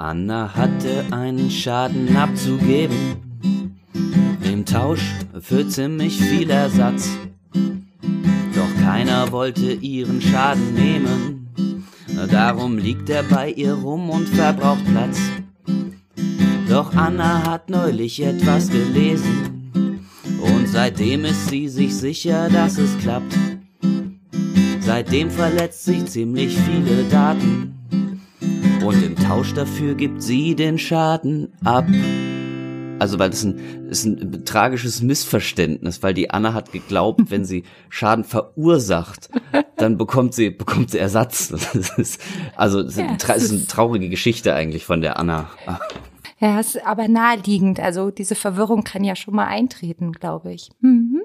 Anna hatte einen Schaden abzugeben. Im Tausch für ziemlich viel Ersatz. Doch keiner wollte ihren Schaden nehmen. Darum liegt er bei ihr rum und verbraucht Platz. Doch Anna hat neulich etwas gelesen. Und seitdem ist sie sich sicher, dass es klappt. Seitdem verletzt sie ziemlich viele Daten. Und im Tausch dafür gibt sie den Schaden ab. Also weil das ein, ist ein tragisches Missverständnis, weil die Anna hat geglaubt, wenn sie Schaden verursacht, dann bekommt sie bekommt sie Ersatz. Das ist, also das Ja, ist, ist eine traurige Geschichte eigentlich von der Anna. Ja, ist aber naheliegend. Also diese Verwirrung kann ja schon mal eintreten, glaube ich. Mhm.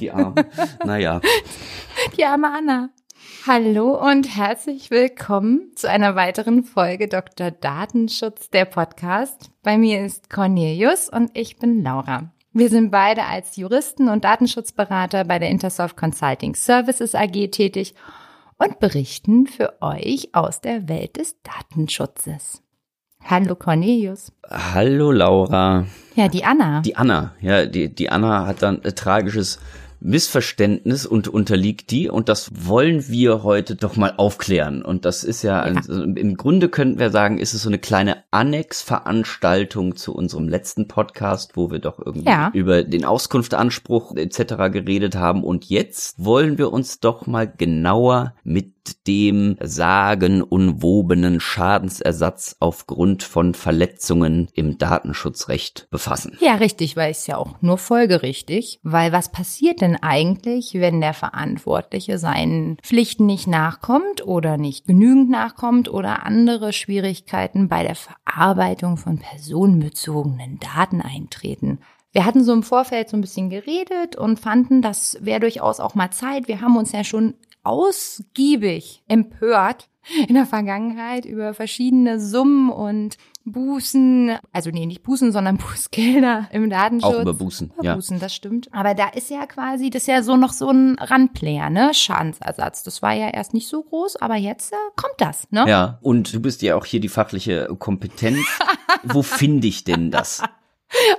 Die Arme. Naja. Die arme Anna. Hallo und herzlich willkommen zu einer weiteren Folge Dr. Datenschutz, der Podcast. Bei mir ist Cornelius und ich bin Laura. Wir sind beide als Juristen und Datenschutzberater bei der Intersoft Consulting Services AG tätig und berichten für euch aus der Welt des Datenschutzes. Hallo Cornelius. Hallo Laura. Ja, die Anna. Die Anna, ja, die, die Anna hat dann ein tragisches Missverständnis und unterliegt die und das wollen wir heute doch mal aufklären. Und das ist ja, Ja. also im Grunde könnten wir sagen, ist es so eine kleine Annexveranstaltung zu unserem letzten Podcast, wo wir doch irgendwie Ja. über den Auskunftanspruch etc. geredet haben. Und jetzt wollen wir uns doch mal genauer mit dem sagenumwobenen Schadensersatz aufgrund von Verletzungen im Datenschutzrecht befassen. Ja, richtig, weil es ja auch nur folgerichtig. Weil was passiert denn eigentlich, wenn der Verantwortliche seinen Pflichten nicht nachkommt oder nicht genügend nachkommt oder andere Schwierigkeiten bei der Verarbeitung von personenbezogenen Daten eintreten? Wir hatten so im Vorfeld so ein bisschen geredet und fanden, das wäre durchaus auch mal Zeit. Wir haben uns ja schon ausgiebig empört in der Vergangenheit über verschiedene Summen und Bußen, also nee, nicht Bußen, sondern Bußgelder im Datenschutz. Auch über Bußen, Über ja. Bußen, das stimmt. Aber da ist ja quasi, das ist ja so noch so ein Randplayer, ne? Schadensersatz. Das war ja erst nicht so groß, aber jetzt äh, kommt das, ne? Ja, und du bist ja auch hier die fachliche Kompetenz. Wo finde ich denn das?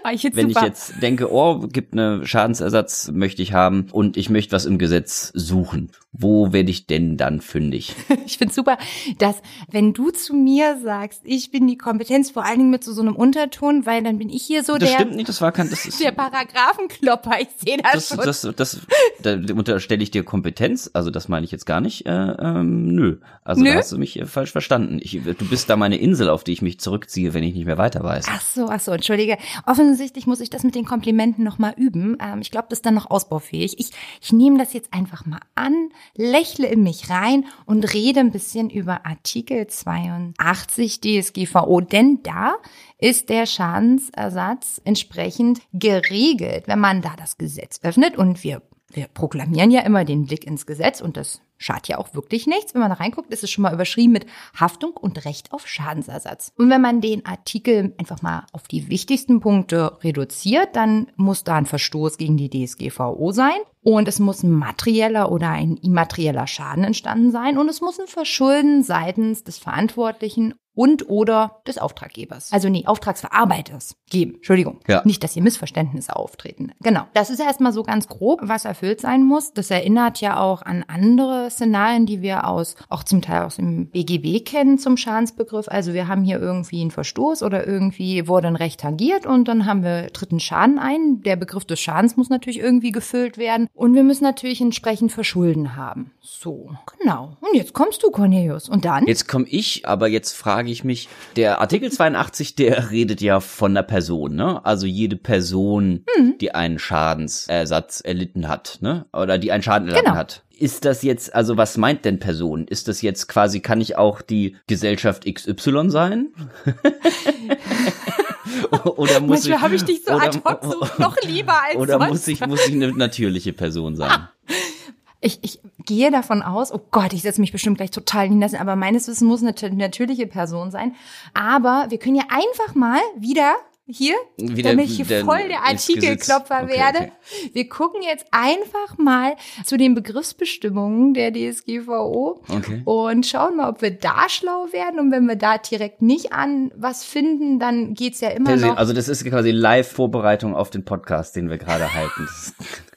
Oh, ich Wenn super. ich jetzt denke, oh, gibt eine Schadensersatz, möchte ich haben und ich möchte was im Gesetz suchen. Wo werde ich denn dann fündig? Ich finde super, dass wenn du zu mir sagst, ich bin die Kompetenz, vor allen Dingen mit so, so einem Unterton, weil dann bin ich hier so Das der, stimmt nicht, das war kein, das ist, der Paragraphenklopper. Ich sehe das, das, schon. das, das, da unterstelle ich dir Kompetenz, also das meine ich jetzt gar nicht, äh, ähm, nö. Also Nö? da hast du mich äh, falsch verstanden. Ich, du bist da meine Insel, auf die ich mich zurückziehe, wenn ich nicht mehr weiter weiß. Ach so, ach so, entschuldige. Offensichtlich muss ich das mit den Komplimenten noch mal üben. Ähm, ich glaube, das ist dann noch ausbaufähig. Ich, ich nehme das jetzt einfach mal an, lächle in mich rein und rede ein bisschen über Artikel 82 DSGVO, denn da ist der Schadensersatz entsprechend geregelt, wenn man da das Gesetz öffnet und wir wir proklamieren ja immer den Blick ins Gesetz und das schadet ja auch wirklich nichts. Wenn man da reinguckt, ist es schon mal überschrieben mit Haftung und Recht auf Schadensersatz. Und wenn man den Artikel einfach mal auf die wichtigsten Punkte reduziert, dann muss da ein Verstoß gegen die DSGVO sein und es muss ein materieller oder ein immaterieller Schaden entstanden sein und es muss ein Verschulden seitens des Verantwortlichen und oder des Auftraggebers. Also nee, Auftragsverarbeiters geben. Entschuldigung. Ja. Nicht, dass hier Missverständnisse auftreten. Genau. Das ist erstmal so ganz grob, was erfüllt sein muss. Das erinnert ja auch an andere Szenarien, die wir aus, auch zum Teil aus dem BGB kennen zum Schadensbegriff. Also wir haben hier irgendwie einen Verstoß oder irgendwie wurde ein Recht tangiert und dann haben wir dritten Schaden ein. Der Begriff des Schadens muss natürlich irgendwie gefüllt werden und wir müssen natürlich entsprechend Verschulden haben. So, genau. Und jetzt kommst du, Cornelius. Und dann? Jetzt komme ich, aber jetzt frage ich mich, der Artikel 82, der redet ja von einer Person, ne? Also jede Person, Hm. die einen Schadensersatz erlitten hat, ne? Oder die einen Schaden erlitten Genau. hat. Ist das jetzt, also was meint denn Person? Ist das jetzt quasi, kann ich auch die Gesellschaft XY sein? oder muss Manchmal ich, habe ich dich so oder- ad hoc so noch lieber als Oder sonst. muss ich, muss ich eine natürliche Person sein? Ich, ich gehe davon aus, oh Gott, ich setze mich bestimmt gleich total hinlassen, aber meines Wissens muss eine natürliche Person sein. Aber wir können ja einfach mal wieder hier, Wie der- damit ich hier voll der. Artikelklopfer Okay, werde. okay. Wir gucken jetzt einfach mal zu den Begriffsbestimmungen der DSGVO Okay. und schauen mal, ob wir da schlau werden. Und wenn wir da direkt nicht an was finden, dann geht's ja immer noch. Also das ist quasi Live-Vorbereitung auf den Podcast, den wir gerade halten.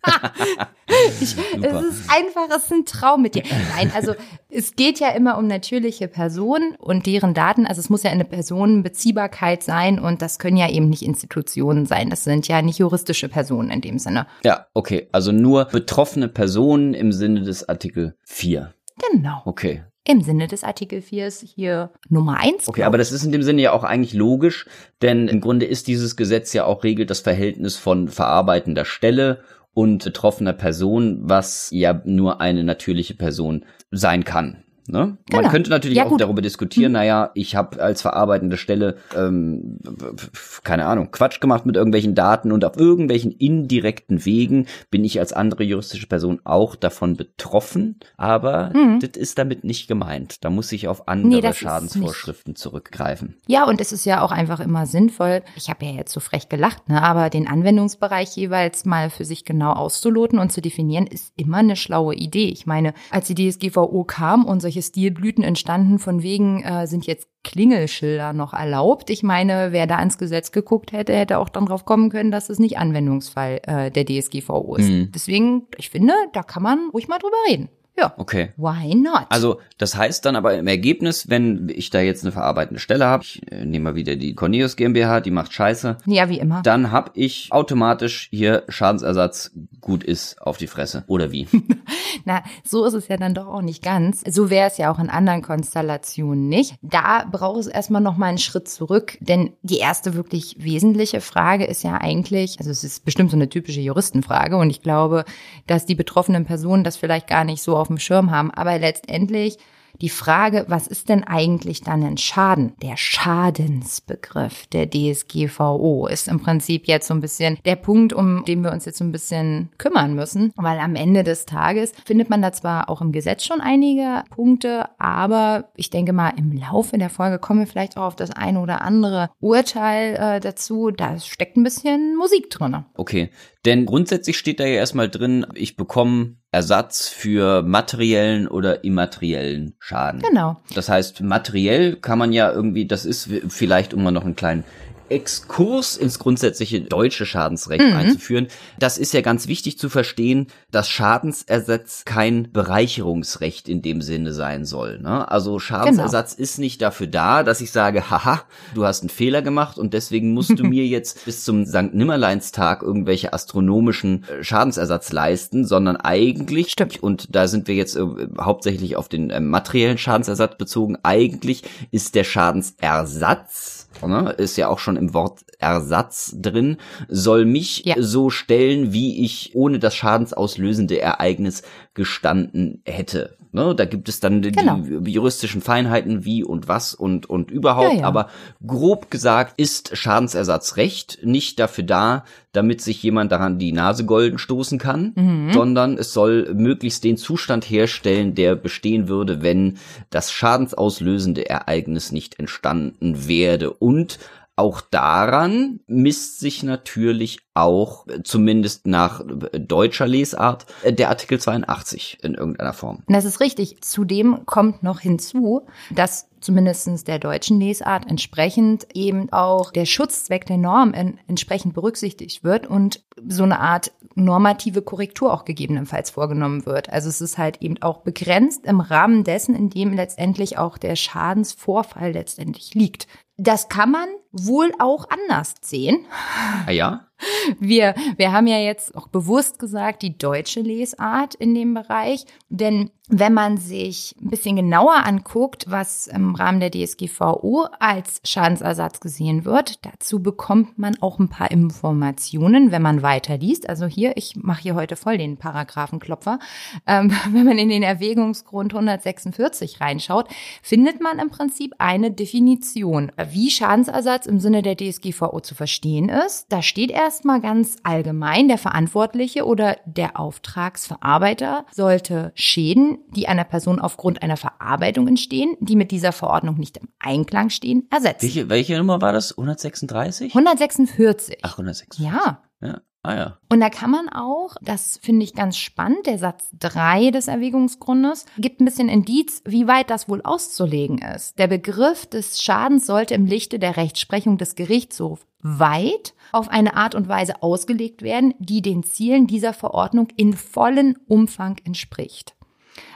Ich, es ist einfach, es ist ein Traum mit dir. Nein, also es geht ja immer um natürliche Personen und deren Daten. Also es muss ja eine Personenbeziehbarkeit sein und das können ja eben nicht Institutionen sein. Das sind ja nicht juristische Personen in dem Sinne. ja, okay. Also nur betroffene Personen im Sinne des Artikel 4. Genau. Okay. Im Sinne des Artikel 4 ist hier Nummer 1. Okay, aber das ist in dem Sinne ja auch eigentlich logisch, denn im Grunde ist dieses Gesetz ja auch regelt das Verhältnis von verarbeitender Stelle und betroffener Person, was ja nur eine natürliche Person sein kann. Ne? Man Genau. könnte natürlich Ja, auch gut. darüber diskutieren, naja, ich habe als verarbeitende Stelle, ähm, keine Ahnung, Quatsch gemacht mit irgendwelchen Daten und auf irgendwelchen indirekten Wegen bin ich als andere juristische Person auch davon betroffen, aber das ist damit nicht gemeint. Da muss ich auf andere. Nee, Schadensvorschriften zurückgreifen. Ja, und es ist ja auch einfach immer sinnvoll. Ich habe ja jetzt so frech gelacht, ne? aber den Anwendungsbereich jeweils mal für sich genau auszuloten und zu definieren, ist immer eine schlaue Idee. Ich meine, als die DSGVO kam und solche Stilblüten entstanden, von wegen äh, sind jetzt Klingelschilder noch erlaubt. Ich meine, wer da ans Gesetz geguckt hätte, hätte auch dann drauf kommen können, dass es nicht Anwendungsfall äh, der DSGVO ist. Mhm. Deswegen, ich finde, da kann man ruhig mal drüber reden. Ja. Okay. Why not? Also das heißt dann aber im Ergebnis, wenn ich da jetzt eine verarbeitende Stelle habe, ich äh, nehme mal wieder die Cornelius GmbH, die macht Scheiße, ja, wie immer. dann habe ich automatisch hier Schadensersatz gut ist auf die Fresse. Oder wie? Na, so ist es ja dann doch auch nicht ganz. So wäre es ja auch in anderen Konstellationen nicht. Da braucht es erstmal noch mal einen Schritt zurück, denn die erste wirklich wesentliche Frage ist ja eigentlich, also es ist bestimmt so eine typische Juristenfrage und ich glaube, dass die betroffenen Personen das vielleicht gar nicht so auf dem Schirm haben, aber letztendlich die Frage, was ist denn eigentlich dann ein Schaden? Der Schadensbegriff der DSGVO ist im Prinzip jetzt so ein bisschen der Punkt, um den wir uns jetzt so ein bisschen kümmern müssen, weil am Ende des Tages findet man da zwar auch im Gesetz schon einige Punkte, aber ich denke mal, im Laufe der Folge kommen wir vielleicht auch auf das eine oder andere Urteil äh, dazu. Da steckt ein bisschen Musik drin. Okay. Denn grundsätzlich steht da ja erstmal drin, ich bekomme Ersatz für materiellen oder immateriellen Schaden. Genau. Das heißt, materiell kann man ja irgendwie, das ist vielleicht, um mal noch einen kleinen Exkurs ins grundsätzliche deutsche Schadensrecht einzuführen. Das ist ja ganz wichtig zu verstehen, dass Schadensersatz kein Bereicherungsrecht in dem Sinne sein soll. Ne? Also Schadensersatz ist nicht dafür da, dass ich sage, haha, du hast einen Fehler gemacht und deswegen musst du mir jetzt bis zum St. Nimmerleinstag irgendwelche astronomischen äh, Schadensersatz leisten, sondern eigentlich, Stimmt. und da sind wir jetzt äh, hauptsächlich auf den äh, materiellen Schadensersatz bezogen, eigentlich ist der Schadensersatz, ne, ist ja auch schon im Wort Ersatz drin, soll mich Ja. so stellen, wie ich ohne das schadensauslösende Ereignis gestanden hätte. Ne, da gibt es dann die, Genau. die juristischen Feinheiten, wie und was und, und überhaupt. Ja, ja. Aber grob gesagt ist Schadensersatzrecht nicht dafür da, damit sich jemand daran die Nase golden stoßen kann, Mhm. sondern es soll möglichst den Zustand herstellen, der bestehen würde, wenn das schadensauslösende Ereignis nicht entstanden werde. Und auch daran misst sich natürlich auch, zumindest nach deutscher Lesart, der Artikel 82 in irgendeiner Form. Das ist richtig. Zudem kommt noch hinzu, dass zumindestens der deutschen Lesart entsprechend eben auch der Schutzzweck der Norm en entsprechend berücksichtigt wird und so eine Art normative Korrektur auch gegebenenfalls vorgenommen wird. Also es ist halt eben auch begrenzt im Rahmen dessen, in dem letztendlich auch der Schadensvorfall letztendlich liegt. Das kann man wohl auch anders sehen. Ah ja? Wir, wir haben ja jetzt auch bewusst gesagt, die deutsche Lesart in dem Bereich. Denn wenn man sich ein bisschen genauer anguckt, was im Rahmen der DSGVO als Schadensersatz gesehen wird, dazu bekommt man auch ein paar Informationen, wenn man weiterliest. Also hier, ich mache hier heute voll den Paragraphenklopfer. Ähm, wenn man in den Erwägungsgrund 146 reinschaut, findet man im Prinzip eine Definition, wie Schadensersatz im Sinne der DSGVO zu verstehen ist. Da steht erstmal ganz allgemein, der Verantwortliche oder der Auftragsverarbeiter sollte Schäden die einer Person aufgrund einer Verarbeitung entstehen, die mit dieser Verordnung nicht im Einklang stehen, ersetzt. Welche, welche Nummer war das? 136? 146. Ach, 146. Ja. ja. Ah ja. Und da kann man auch, das finde ich ganz spannend, der Satz 3 des Erwägungsgrundes gibt ein bisschen Indiz, wie weit das wohl auszulegen ist. Der Begriff des Schadens sollte im Lichte der Rechtsprechung des Gerichtshofs weit auf eine Art und Weise ausgelegt werden, die den Zielen dieser Verordnung in vollen Umfang entspricht.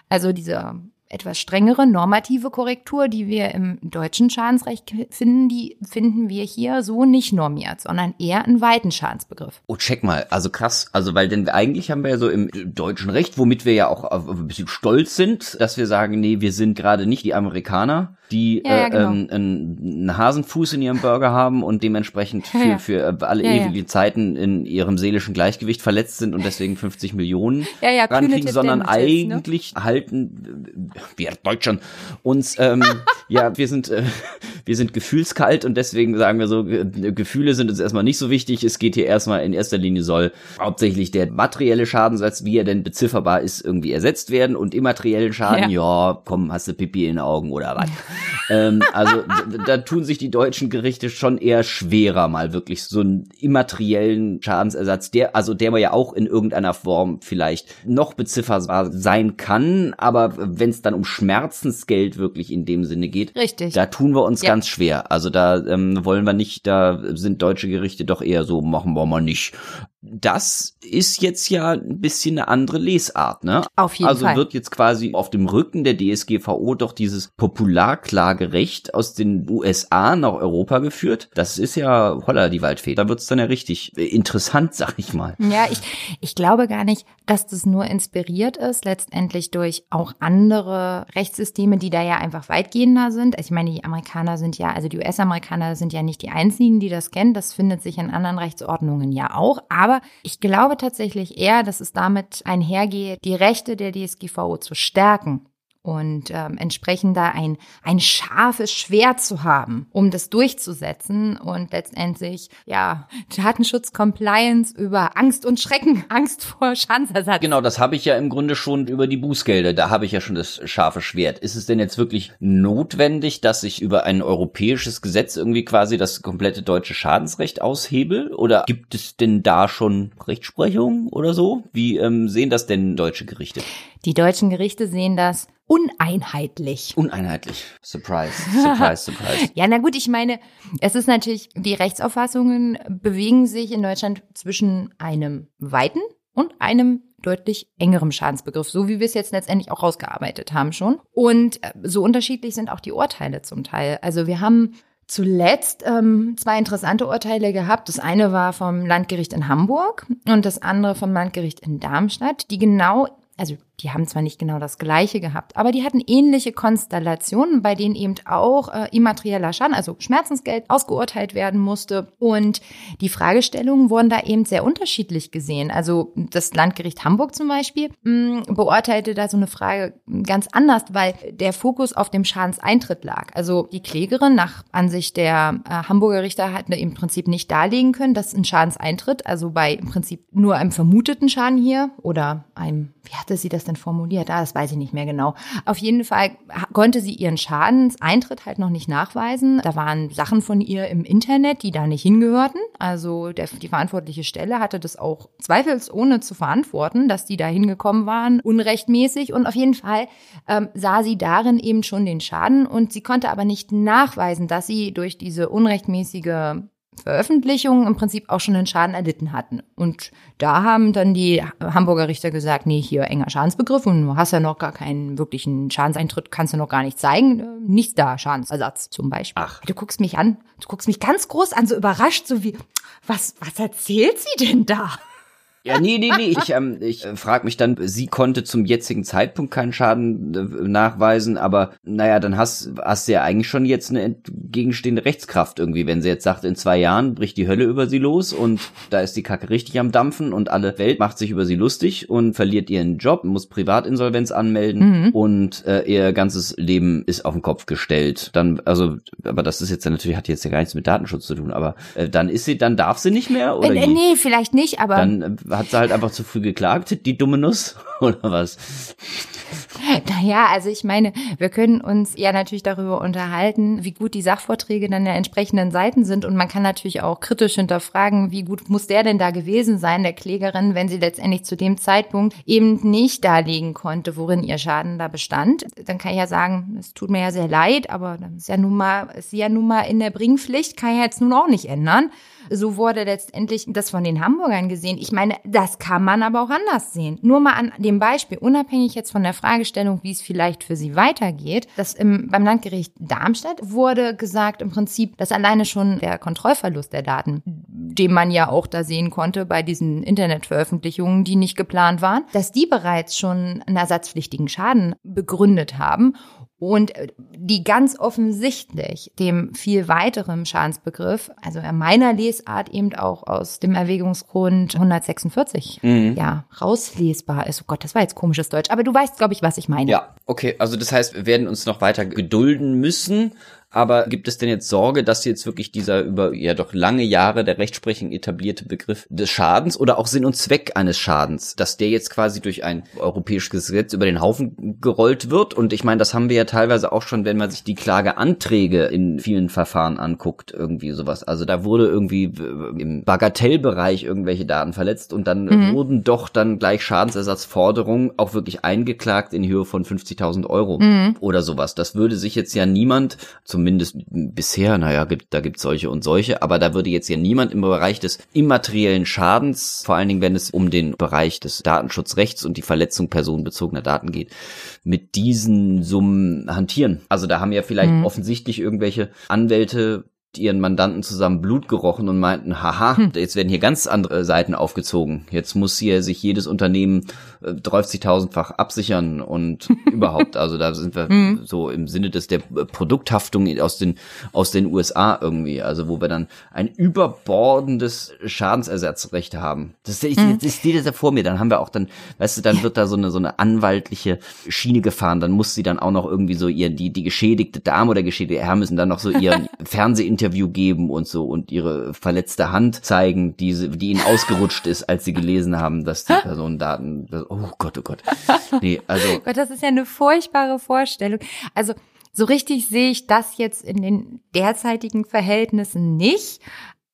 Also dieser etwas strengere normative Korrektur, die wir im deutschen Schadensrecht finden, die finden wir hier so nicht normiert, sondern eher einen weiten Schadensbegriff. Oh, check mal. Also krass. Also, weil denn eigentlich haben wir ja so im deutschen Recht, womit wir ja auch ein bisschen stolz sind, dass wir sagen, nee, wir sind gerade nicht die Amerikaner, die Ja, ja, äh, genau. ähm, einen Hasenfuß in ihrem Burger haben und dementsprechend für, Ja, ja. für äh, alle Ja, ja. ewige Zeiten in ihrem seelischen Gleichgewicht verletzt sind und deswegen 50 Millionen Ja, ja, rankriegen, sondern ne? eigentlich halten äh, wir Deutschen uns, ähm, ja, wir sind, äh, wir sind gefühlskalt und deswegen sagen wir so, Ge Gefühle sind uns erstmal nicht so wichtig. Es geht hier erstmal in erster Linie soll hauptsächlich der materielle Schadensatz, wie er denn bezifferbar ist, irgendwie ersetzt werden und immateriellen Schaden, ja, komm, hast du Pipi in den Augen oder was? Ähm, also da tun sich die deutschen Gerichte schon eher schwerer, mal wirklich so einen immateriellen Schadensersatz, der, also der ja auch in irgendeiner Form vielleicht noch bezifferbar sein kann, aber wenn es dann um Schmerzensgeld wirklich in dem Sinne geht, Richtig. da tun wir uns Ja. ganz schwer. Also da ähm, wollen wir nicht, da sind deutsche Gerichte doch eher so, machen wir mal nicht. Das ist jetzt ja ein bisschen eine andere Lesart, ne? Auf jeden also Fall. wird jetzt quasi auf dem Rücken der DSGVO doch dieses Popularklagerecht aus den USA nach Europa geführt. Das ist ja holla die Waldfee. Da wird's dann ja richtig interessant, sag ich mal. Ja, ich, ich glaube gar nicht, dass das nur inspiriert ist, letztendlich durch auch andere Rechtssysteme, die da ja einfach weitgehender sind. Also ich meine, die Amerikaner sind ja, also die US-Amerikaner sind ja nicht die einzigen, die das kennen. Das findet sich in anderen Rechtsordnungen ja auch. Aber ich glaube tatsächlich eher, dass es damit einhergeht, die Rechte der DSGVO zu stärken und ähm, entsprechend da ein, ein scharfes Schwert zu haben, um das durchzusetzen und letztendlich, ja, Datenschutz, Compliance über Angst und Schrecken, Angst vor Schadensersatz. Genau, das habe ich ja im Grunde schon über die Bußgelder. Da habe ich ja schon das scharfe Schwert. Ist es denn jetzt wirklich notwendig, dass ich über ein europäisches Gesetz irgendwie quasi das komplette deutsche Schadensrecht aushebel? Oder gibt es denn da schon Rechtsprechung oder so? Wie ähm, sehen das denn deutsche Gerichte? Die deutschen Gerichte sehen das uneinheitlich. Uneinheitlich. Surprise, surprise, surprise. Ja, na gut, ich meine, es ist natürlich, die Rechtsauffassungen bewegen sich in Deutschland zwischen einem weiten und einem deutlich engerem Schadensbegriff, so wie wir es jetzt letztendlich auch rausgearbeitet haben schon. Und äh, so unterschiedlich sind auch die Urteile zum Teil. Also wir haben zuletzt ähm, zwei interessante Urteile gehabt. Das eine war vom Landgericht in Hamburg und das andere vom Landgericht in Darmstadt, die genau also die haben zwar nicht genau das gleiche gehabt, aber die hatten ähnliche Konstellationen, bei denen eben auch äh, immaterieller Schaden, also Schmerzensgeld, ausgeurteilt werden musste. Und die Fragestellungen wurden da eben sehr unterschiedlich gesehen. Also das Landgericht Hamburg zum Beispiel mh, beurteilte da so eine Frage ganz anders, weil der Fokus auf dem Schadenseintritt lag. Also die Klägerin nach Ansicht der äh, Hamburger Richter hatten im Prinzip nicht darlegen können, dass ein Schadenseintritt, also bei im Prinzip nur einem vermuteten Schaden hier oder einem, wie hatte sie das denn formuliert? Ah, das weiß ich nicht mehr genau. Auf jeden Fall konnte sie ihren Schadenseintritt halt noch nicht nachweisen. Da waren Sachen von ihr im Internet, die da nicht hingehörten. Also der, die verantwortliche Stelle hatte das auch zweifelsohne zu verantworten, dass die da hingekommen waren, unrechtmäßig. Und auf jeden Fall ähm, sah sie darin eben schon den Schaden und sie konnte aber nicht nachweisen, dass sie durch diese unrechtmäßige Veröffentlichung im Prinzip auch schon einen Schaden erlitten hatten. Und da haben dann die Hamburger Richter gesagt, nee, hier enger Schadensbegriff und du hast ja noch gar keinen wirklichen Schadenseintritt, kannst du noch gar nicht zeigen. Äh, Nichts da, Schadensersatz zum Beispiel. Ach. Du guckst mich an, du guckst mich ganz groß an, so überrascht, so wie, was, was erzählt sie denn da? Ja, nee, nee, nee. Ich, ähm, ich äh, frage mich dann, sie konnte zum jetzigen Zeitpunkt keinen Schaden äh, nachweisen, aber naja, dann hast, hast du ja eigentlich schon jetzt eine entgegenstehende Rechtskraft irgendwie, wenn sie jetzt sagt, in zwei Jahren bricht die Hölle über sie los und da ist die Kacke richtig am Dampfen und alle Welt macht sich über sie lustig und verliert ihren Job, muss Privatinsolvenz anmelden und äh, ihr ganzes Leben ist auf den Kopf gestellt. Dann, also, aber das ist jetzt natürlich, hat jetzt ja gar nichts mit Datenschutz zu tun, aber äh, dann ist sie, dann darf sie nicht mehr oder Äh, nee, vielleicht nicht, aber Dann äh, hat sie halt einfach zu früh geklagt, die dumme Nuss, oder was? Naja, also ich meine, wir können uns ja natürlich darüber unterhalten, wie gut die Sachvorträge dann der entsprechenden Seiten sind. Und man kann natürlich auch kritisch hinterfragen, wie gut muss der denn da gewesen sein, der Klägerin, wenn sie letztendlich zu dem Zeitpunkt eben nicht darlegen konnte, worin ihr Schaden da bestand. Dann kann ich ja sagen, es tut mir ja sehr leid, aber das ist ja nun mal, ist sie ja nun mal in der Bringpflicht, kann ich jetzt nun auch nicht ändern. So wurde letztendlich das von den Hamburgern gesehen. Ich meine, das kann man aber auch anders sehen. Nur mal an dem Beispiel, unabhängig jetzt von der Fragestellung, wie es vielleicht für sie weitergeht, dass im, beim Landgericht Darmstadt wurde gesagt im Prinzip, dass alleine schon der Kontrollverlust der Daten, den man ja auch da sehen konnte bei diesen Internetveröffentlichungen, die nicht geplant waren, dass die bereits schon einen ersatzpflichtigen Schaden begründet haben und äh, die ganz offensichtlich dem viel weiteren Schadensbegriff, also in meiner Lesart eben auch aus dem Erwägungsgrund 146, mhm. ja, rauslesbar ist. Oh Gott, das war jetzt komisches Deutsch, aber du weißt, glaube ich, was ich meine. Ja, okay, also das heißt, wir werden uns noch weiter gedulden müssen, aber gibt es denn jetzt Sorge, dass jetzt wirklich dieser über ja doch lange Jahre der Rechtsprechung etablierte Begriff des Schadens oder auch Sinn und Zweck eines Schadens, dass der jetzt quasi durch ein europäisches Gesetz über den Haufen gerollt wird? Und ich meine, das haben wir ja teilweise auch schon, wenn man sich die Klageanträge in vielen Verfahren anguckt, irgendwie sowas. Also da wurde irgendwie im Bagatellbereich irgendwelche Daten verletzt und dann mhm. wurden doch dann gleich Schadensersatzforderungen auch wirklich eingeklagt in Höhe von 50.000 Euro mhm. oder sowas. Das würde sich jetzt ja niemand zum zumindest bisher, naja, gibt, da gibt es solche und solche, aber da würde jetzt ja niemand im Bereich des immateriellen Schadens, vor allen Dingen wenn es um den Bereich des Datenschutzrechts und die Verletzung personenbezogener Daten geht, mit diesen Summen hantieren. Also da haben ja vielleicht mhm. offensichtlich irgendwelche Anwälte ihren Mandanten zusammen Blut gerochen und meinten, haha, hm. jetzt werden hier ganz andere Seiten aufgezogen. Jetzt muss hier sich jedes Unternehmen äh, 30.000-fach absichern und überhaupt. Also da sind wir hm. so im Sinne des der Produkthaftung aus den aus den USA irgendwie. Also wo wir dann ein überbordendes Schadensersatzrecht haben. Das ist, hm. das steht da vor mir. Dann haben wir auch dann, weißt du, dann wird da so eine so eine anwaltliche Schiene gefahren. Dann muss sie dann auch noch irgendwie so ihr die die geschädigte Dame oder geschädigte Herr müssen dann noch so ihren Fernsehinterview Interview geben und so und ihre verletzte Hand zeigen, die, sie, die ihnen ausgerutscht ist, als sie gelesen haben, dass die Personendaten, oh Gott, oh Gott. Nee, also. Gott, das ist ja eine furchtbare Vorstellung. Also, so richtig sehe ich das jetzt in den derzeitigen Verhältnissen nicht.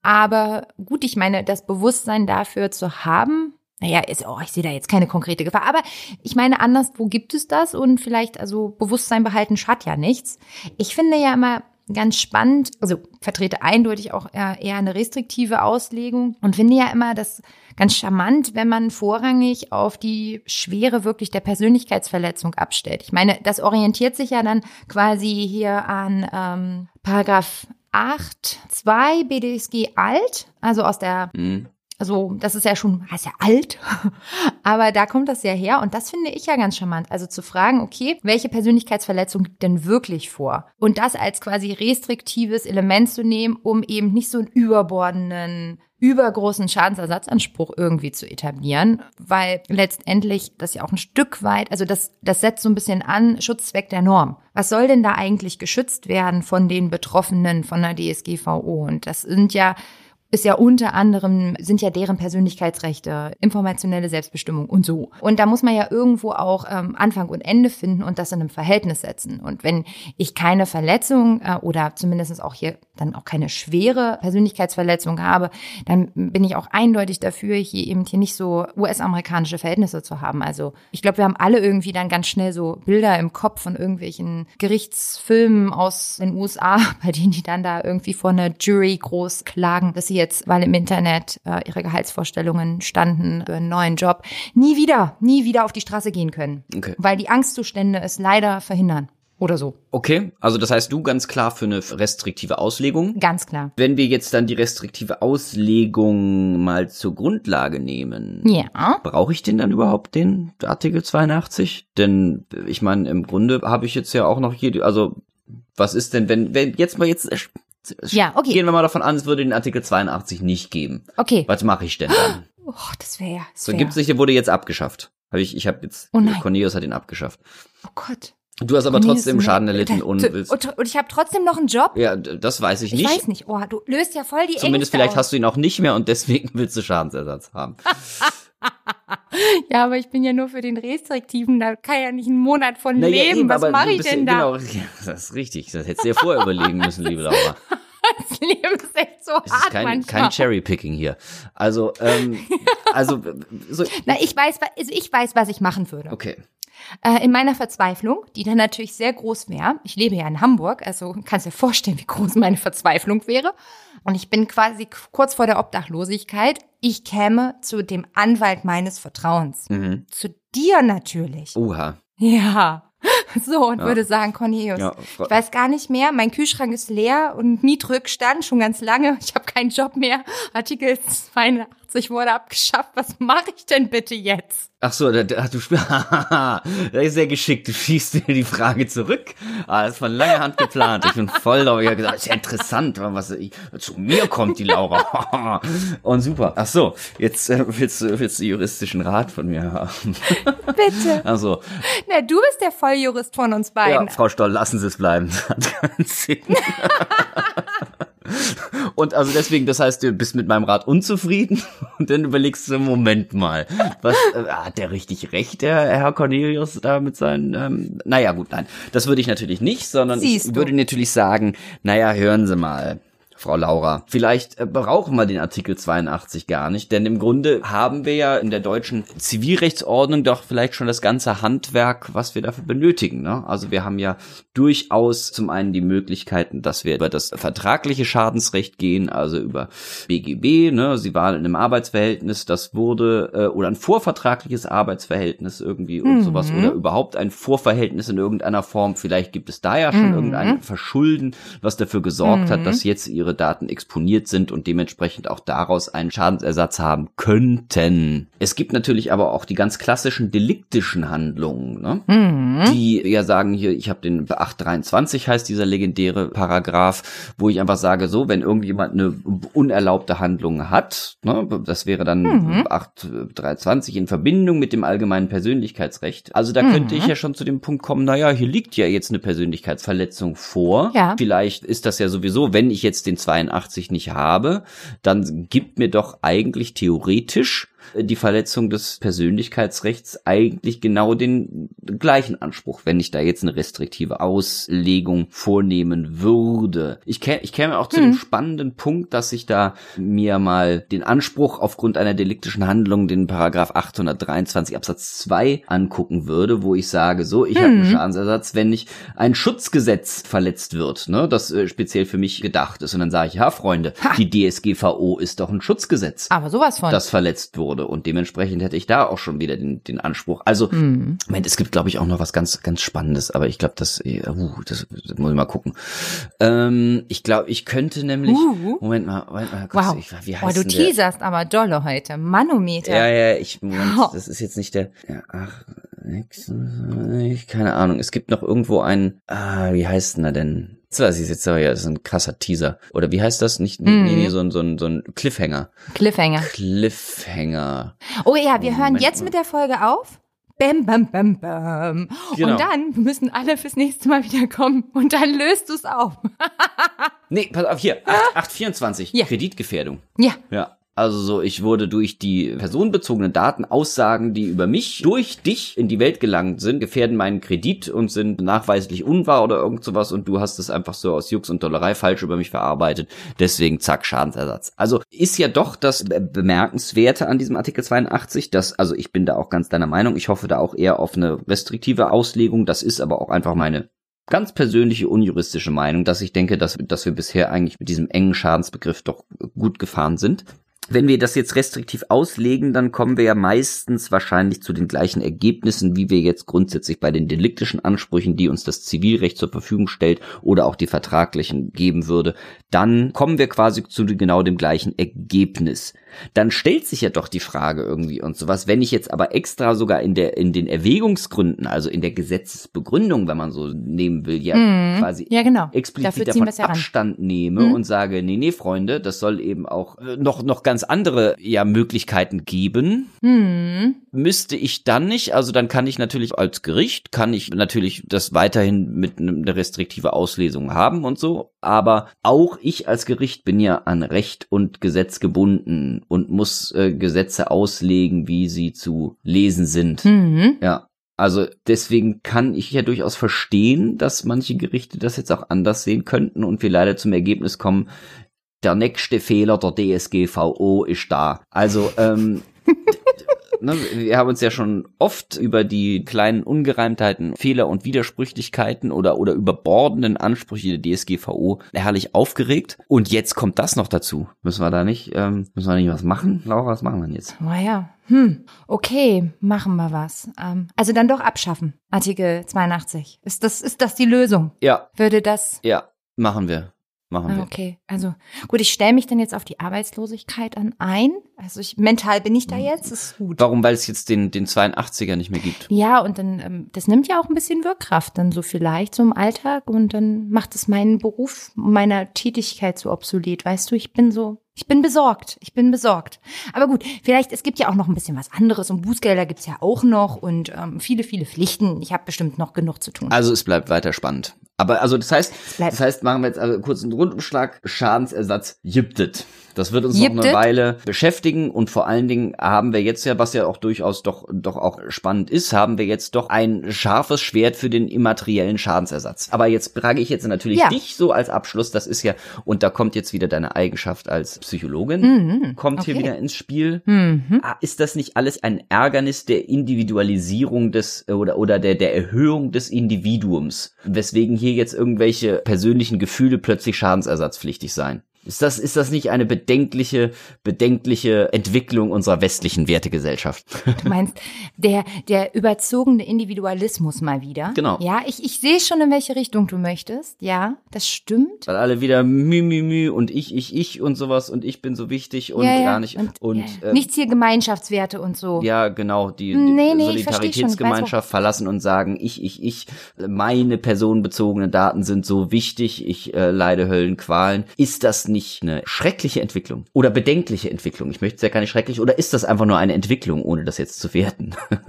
Aber gut, ich meine, das Bewusstsein dafür zu haben, naja, ist, oh, ich sehe da jetzt keine konkrete Gefahr. Aber ich meine, anderswo gibt es das und vielleicht, also Bewusstsein behalten schadet ja nichts. Ich finde ja immer, ganz spannend, also vertrete eindeutig auch eher, eine restriktive Auslegung und finde ja immer das ganz charmant, wenn man vorrangig auf die Schwere wirklich der Persönlichkeitsverletzung abstellt. Ich meine, das orientiert sich ja dann quasi hier an ähm, Paragraph 8, 2 BDSG alt, also aus der mhm. Also das ist ja schon, heißt ja alt, aber da kommt das ja her und das finde ich ja ganz charmant. Also zu fragen, okay, welche Persönlichkeitsverletzung liegt denn wirklich vor? Und das als quasi restriktives Element zu nehmen, um eben nicht so einen überbordenden, übergroßen Schadensersatzanspruch irgendwie zu etablieren, weil letztendlich das ja auch ein Stück weit, also das, das setzt so ein bisschen an, Schutzzweck der Norm. Was soll denn da eigentlich geschützt werden von den Betroffenen von der DSGVO? Und das sind ja ist ja unter anderem, sind ja deren Persönlichkeitsrechte, informationelle Selbstbestimmung und so. Und da muss man ja irgendwo auch ähm, Anfang und Ende finden und das in einem Verhältnis setzen. Und wenn ich keine Verletzung äh, oder zumindest auch hier dann auch keine schwere Persönlichkeitsverletzung habe, dann bin ich auch eindeutig dafür, hier eben hier nicht so US-amerikanische Verhältnisse zu haben. Also ich glaube, wir haben alle irgendwie dann ganz schnell so Bilder im Kopf von irgendwelchen Gerichtsfilmen aus den USA, bei denen die dann da irgendwie vor einer Jury groß klagen, dass sie jetzt, weil im Internet äh, ihre Gehaltsvorstellungen standen für einen neuen Job, nie wieder, nie wieder auf die Straße gehen können. Okay. Weil die Angstzustände es leider verhindern. Oder so. Okay, also das heißt du ganz klar für eine restriktive Auslegung. Ganz klar. Wenn wir jetzt dann die restriktive Auslegung mal zur Grundlage nehmen. Ja. Brauche ich denn dann überhaupt den Artikel 82? Denn ich meine, im Grunde habe ich jetzt ja auch noch jede, also was ist denn, wenn, wenn jetzt mal jetzt ja, okay. Gehen wir mal davon an, es würde den Artikel 82 nicht geben. Okay. Was mache ich denn dann? Oh, das wäre ja. So nicht, der wurde jetzt abgeschafft. Hab ich, ich habe jetzt, oh nein. Cornelius hat ihn abgeschafft. Oh Gott. Du hast aber Cornelius trotzdem Schaden erlitten und willst. Und, und ich habe trotzdem noch einen Job? Ja, das weiß ich nicht. Ich weiß nicht. Oh, du löst ja voll die Zumindest Ängste vielleicht aus. hast du ihn auch nicht mehr und deswegen willst du Schadensersatz haben. Ja, aber ich bin ja nur für den Restriktiven, da kann ja nicht einen Monat von naja, leben. Eben, Was mache ich denn ja, da? Genau, das ist richtig. Das hättest du dir vorher überlegen müssen, liebe Laura. Das Leben ist echt so es hart ist kein, manchmal. kein Cherrypicking hier. Also, ähm, also so, Na, ich weiß, also ich weiß, was ich machen würde. Okay. Äh, in meiner Verzweiflung, die dann natürlich sehr groß wäre. Ich lebe ja in Hamburg, also kannst dir vorstellen, wie groß meine Verzweiflung wäre. Und ich bin quasi kurz vor der Obdachlosigkeit. Ich käme zu dem Anwalt meines Vertrauens. Mhm. Zu dir natürlich. Oha. Ja. So, und ja. würde sagen, Cornelius, ja, ich weiß gar nicht mehr, mein Kühlschrank ist leer und Mietrückstand schon ganz lange. Ich habe keinen Job mehr. Artikel 82 wurde abgeschafft. Was mache ich denn bitte jetzt? Ach so, da, da, du das ist sehr geschickt. Du schießt dir die Frage zurück. Ah, das war lange Hand geplant. Ich bin voll da. Ich habe gesagt, das ist ja interessant, was ich, zu mir kommt die Laura. Und super. Ach so, jetzt äh, willst, du, willst du juristischen Rat von mir haben. Bitte. Also. Na, du bist der Volljurist von uns beiden. Ja, Frau Stoll, lassen Sie es bleiben. Und also deswegen, das heißt, du bist mit meinem Rat unzufrieden und dann überlegst du, Moment mal, was, äh, hat der richtig recht, der Herr Cornelius, da mit seinen, ähm, naja gut, nein, das würde ich natürlich nicht, sondern Siehst ich du. würde natürlich sagen, naja, hören Sie mal, Frau Laura. Vielleicht äh, brauchen wir den Artikel 82 gar nicht, denn im Grunde haben wir ja in der deutschen Zivilrechtsordnung doch vielleicht schon das ganze Handwerk, was wir dafür benötigen. Ne? Also wir haben ja durchaus zum einen die Möglichkeiten, dass wir über das vertragliche Schadensrecht gehen, also über BGB. Ne? Sie waren in einem Arbeitsverhältnis, das wurde äh, oder ein vorvertragliches Arbeitsverhältnis irgendwie und Mhm. sowas oder überhaupt ein Vorverhältnis in irgendeiner Form. Vielleicht gibt es da ja schon Mhm. irgendein Verschulden, was dafür gesorgt hat, dass jetzt ihre Daten exponiert sind und dementsprechend auch daraus einen Schadensersatz haben könnten. Es gibt natürlich aber auch die ganz klassischen deliktischen Handlungen, ne? Mhm. die ja sagen hier, ich habe den 823 heißt dieser legendäre Paragraph, wo ich einfach sage, so, wenn irgendjemand eine unerlaubte Handlung hat, ne, das wäre dann Mhm. 823 in Verbindung mit dem allgemeinen Persönlichkeitsrecht. Also da könnte Mhm. ich ja schon zu dem Punkt kommen, naja, hier liegt ja jetzt eine Persönlichkeitsverletzung vor. Ja. Vielleicht ist das ja sowieso, wenn ich jetzt den 82 nicht habe, dann gibt mir doch eigentlich theoretisch die Verletzung des Persönlichkeitsrechts eigentlich genau den gleichen Anspruch, wenn ich da jetzt eine restriktive Auslegung vornehmen würde. Ich, kä ich käme auch zu dem spannenden Punkt, dass ich da mir mal den Anspruch aufgrund einer deliktischen Handlung, den Paragraph 823 Absatz 2 angucken würde, wo ich sage, so, ich habe einen Schadensersatz, wenn nicht ein Schutzgesetz verletzt wird, ne, das äh, speziell für mich gedacht ist. Und dann sage ich, ja, Freunde, die DSGVO ist doch ein Schutzgesetz Aber sowas von. das verletzt wurde. Und dementsprechend hätte ich da auch schon wieder den, den Anspruch. Also, Mhm. Moment, es gibt, glaube ich, auch noch was ganz, ganz Spannendes, aber ich glaube, das, äh, uh, das, das muss ich mal gucken. Ähm, ich glaube, ich könnte nämlich. Uh. Moment mal, Moment mal, kurz, wow. ich, wie heißt du denn der? teaserst aber dolle heute. Manometer. Ja, ja, ich, Moment, Oh. das ist jetzt nicht der, ja, ach, nix, äh, keine Ahnung. Es gibt noch irgendwo einen, ah, wie heißt denn er denn? Das weiß ich jetzt aber ja, das ist ein krasser Teaser. Oder wie heißt das? Nicht, Mhm. nee, nee, so ein, so ein, so ein Cliffhanger. Cliffhanger. Cliffhanger. Oh ja, wir hören Moment jetzt mal. mit der Folge auf. Bam, bam, bam, bam. Genau. Und dann müssen alle fürs nächste Mal wieder kommen und dann löst du es auf. Nee, pass auf, hier, 8, 824, Ja. Kreditgefährdung. Ja. Ja. Also so, ich wurde durch die personenbezogenen Daten Aussagen, die über mich durch dich in die Welt gelangt sind, gefährden meinen Kredit und sind nachweislich unwahr oder irgend sowas und du hast es einfach so aus Jux und Dollerei falsch über mich verarbeitet. Deswegen zack, Schadensersatz. Also ist ja doch das Be- Bemerkenswerte an diesem Artikel 82, dass, also ich bin da auch ganz deiner Meinung, ich hoffe da auch eher auf eine restriktive Auslegung, das ist aber auch einfach meine ganz persönliche unjuristische Meinung, dass ich denke, dass, dass wir bisher eigentlich mit diesem engen Schadensbegriff doch gut gefahren sind. Wenn wir das jetzt restriktiv auslegen, dann kommen wir ja meistens wahrscheinlich zu den gleichen Ergebnissen, wie wir jetzt grundsätzlich bei den deliktischen Ansprüchen, die uns das Zivilrecht zur Verfügung stellt oder auch die vertraglichen geben würde. Dann kommen wir quasi zu genau dem gleichen Ergebnis. Dann stellt sich ja doch die Frage irgendwie und sowas. Wenn ich jetzt aber extra sogar in der, in den Erwägungsgründen, also in der Gesetzesbegründung, wenn man so nehmen will, ja Mhm. quasi Ja, genau. explizit davon. Abstand nehme Mhm. und sage, nee, nee, Freunde, das soll eben auch äh, noch, noch ganz ganz andere ja, Möglichkeiten geben. Hm. Müsste ich dann nicht, also dann kann ich natürlich als Gericht, kann ich natürlich das weiterhin mit einer restriktive Auslesung haben und so, aber auch ich als Gericht bin ja an Recht und Gesetz gebunden und muss äh, Gesetze auslegen, wie sie zu lesen sind. Hm. Ja. Also deswegen kann ich ja durchaus verstehen, dass manche Gerichte das jetzt auch anders sehen könnten und wir leider zum Ergebnis kommen, der nächste Fehler der DSGVO ist da. Also ähm, ne, wir haben uns ja schon oft über die kleinen Ungereimtheiten, Fehler und Widersprüchlichkeiten oder, oder überbordenden Ansprüche der DSGVO herrlich aufgeregt. Und jetzt kommt das noch dazu. Müssen wir da nicht, ähm, müssen wir nicht was machen? Laura, was machen wir denn jetzt? Naja, hm, okay, machen wir was. Ähm, also dann doch abschaffen, Artikel 82. Ist das, ist das die Lösung? Ja, Würde das ja, machen wir. Machen Ah, wir. okay, also gut, ich stelle mich dann jetzt auf die Arbeitslosigkeit an ein. Also ich mental bin ich da jetzt, ist gut. Warum? Weil es jetzt den, den 82er nicht mehr gibt. Ja, und dann, ähm, das nimmt ja auch ein bisschen Wirkkraft dann so vielleicht so im Alltag und dann macht es meinen Beruf, meiner Tätigkeit so obsolet. Weißt du, ich bin so, ich bin besorgt, ich bin besorgt. Aber gut, vielleicht, es gibt ja auch noch ein bisschen was anderes und Bußgelder gibt's ja auch noch und ähm, viele, viele Pflichten. Ich habe bestimmt noch genug zu tun. Also es bleibt weiter spannend. Aber also das heißt, das heißt, machen wir jetzt also kurz einen Rundumschlag. Schadensersatz gibt es. Das wird uns Gibt noch eine? Weile beschäftigen und vor allen Dingen haben wir jetzt ja, was ja auch durchaus doch doch auch spannend ist, haben wir jetzt doch ein scharfes Schwert für den immateriellen Schadensersatz. Aber jetzt frage ich jetzt natürlich Ja. dich so als Abschluss, das ist ja und da kommt jetzt wieder deine Eigenschaft als Psychologin Mhm, kommt hier okay. wieder ins Spiel. Mhm. Ah, Ist das nicht alles ein Ärgernis der Individualisierung des oder oder der der Erhöhung des Individuums, weswegen hier jetzt irgendwelche persönlichen Gefühle plötzlich schadensersatzpflichtig sein? Ist das ist das nicht eine bedenkliche bedenkliche Entwicklung unserer westlichen Wertegesellschaft? Du meinst, der, der überzogene Individualismus mal wieder. Genau. Ja, ich, ich sehe schon, in welche Richtung du möchtest. Ja, das stimmt. Weil alle wieder mü mü mü und ich ich ich und sowas und ich bin so wichtig und ja, ja. gar nicht Und, und ja, äh, Nichts hier Gemeinschaftswerte und so. Ja, genau, die, die Nee, nee, Solidaritätsgemeinschaft verlassen und sagen, ich, ich, ich, meine personenbezogenen Daten sind so wichtig, ich äh, leide Höllenqualen. Ist das nicht eine schreckliche Entwicklung oder bedenkliche Entwicklung? Ich möchte es ja gar nicht schrecklich, oder ist das einfach nur eine Entwicklung, ohne das jetzt zu werten?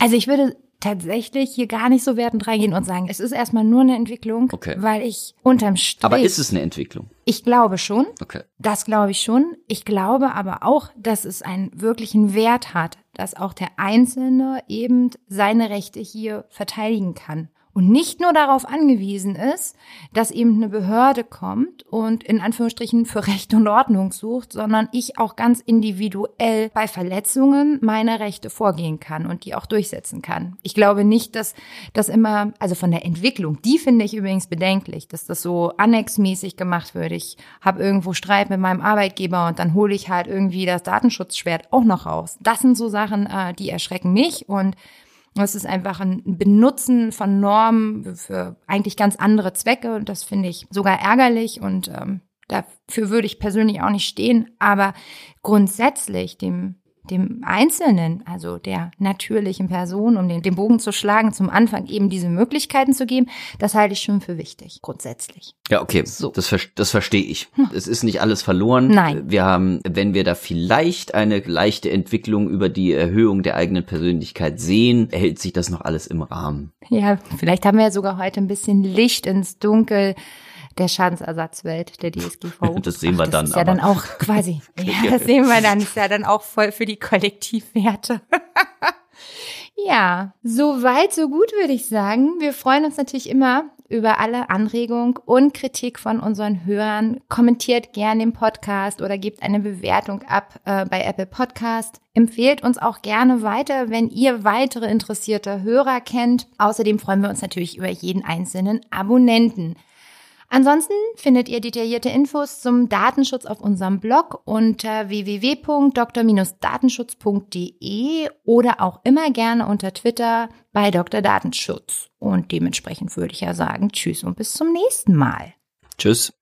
Also ich würde tatsächlich hier gar nicht so wertend reingehen und sagen, es ist erstmal nur eine Entwicklung, Okay. weil ich unterm Strich, Aber ist es eine Entwicklung? ich glaube schon, Okay. das glaube ich schon. Ich glaube aber auch, dass es einen wirklichen Wert hat, dass auch der Einzelne eben seine Rechte hier verteidigen kann. Und nicht nur darauf angewiesen ist, dass eben eine Behörde kommt und in Anführungsstrichen für Recht und Ordnung sucht, sondern ich auch ganz individuell bei Verletzungen meine Rechte vorgehen kann und die auch durchsetzen kann. Ich glaube nicht, dass das immer, also von der Entwicklung, die finde ich übrigens bedenklich, dass das so annexmäßig gemacht wird. Ich habe irgendwo Streit mit meinem Arbeitgeber und dann hole ich halt irgendwie das Datenschutzschwert auch noch raus. Das sind so Sachen, äh, die erschrecken mich und es ist einfach ein Benutzen von Normen für eigentlich ganz andere Zwecke und das finde ich sogar ärgerlich und ähm, dafür würde ich persönlich auch nicht stehen. Aber grundsätzlich dem dem Einzelnen, also der natürlichen Person, um den, den Bogen zu schlagen, zum Anfang eben diese Möglichkeiten zu geben, das halte ich schon für wichtig, grundsätzlich. Ja, okay, So. das, das verstehe ich. Es ist nicht alles verloren. Nein. Wir haben, wenn wir da vielleicht eine leichte Entwicklung über die Erhöhung der eigenen Persönlichkeit sehen, hält sich das noch alles im Rahmen. Ja, vielleicht haben wir ja sogar heute ein bisschen Licht ins Dunkel der Schadensersatzwelt der DSGVO. Das sehen wir das dann, Ist ja aber- dann auch quasi. Ja, das sehen wir dann. Ist ja dann auch voll für die Kollektivwerte. ja, so weit, so gut würde ich sagen. Wir freuen uns natürlich immer über alle Anregungen und Kritik von unseren Hörern. Kommentiert gern den Podcast oder gebt eine Bewertung ab äh, bei Apple Podcast. Empfehlt uns auch gerne weiter, wenn ihr weitere interessierte Hörer kennt. Außerdem freuen wir uns natürlich über jeden einzelnen Abonnenten. Ansonsten findet ihr detaillierte Infos zum Datenschutz auf unserem Blog unter www.dr-datenschutz.de oder auch immer gerne unter Twitter bei Dr. Datenschutz. Und dementsprechend würde ich ja sagen, tschüss und bis zum nächsten Mal. Tschüss.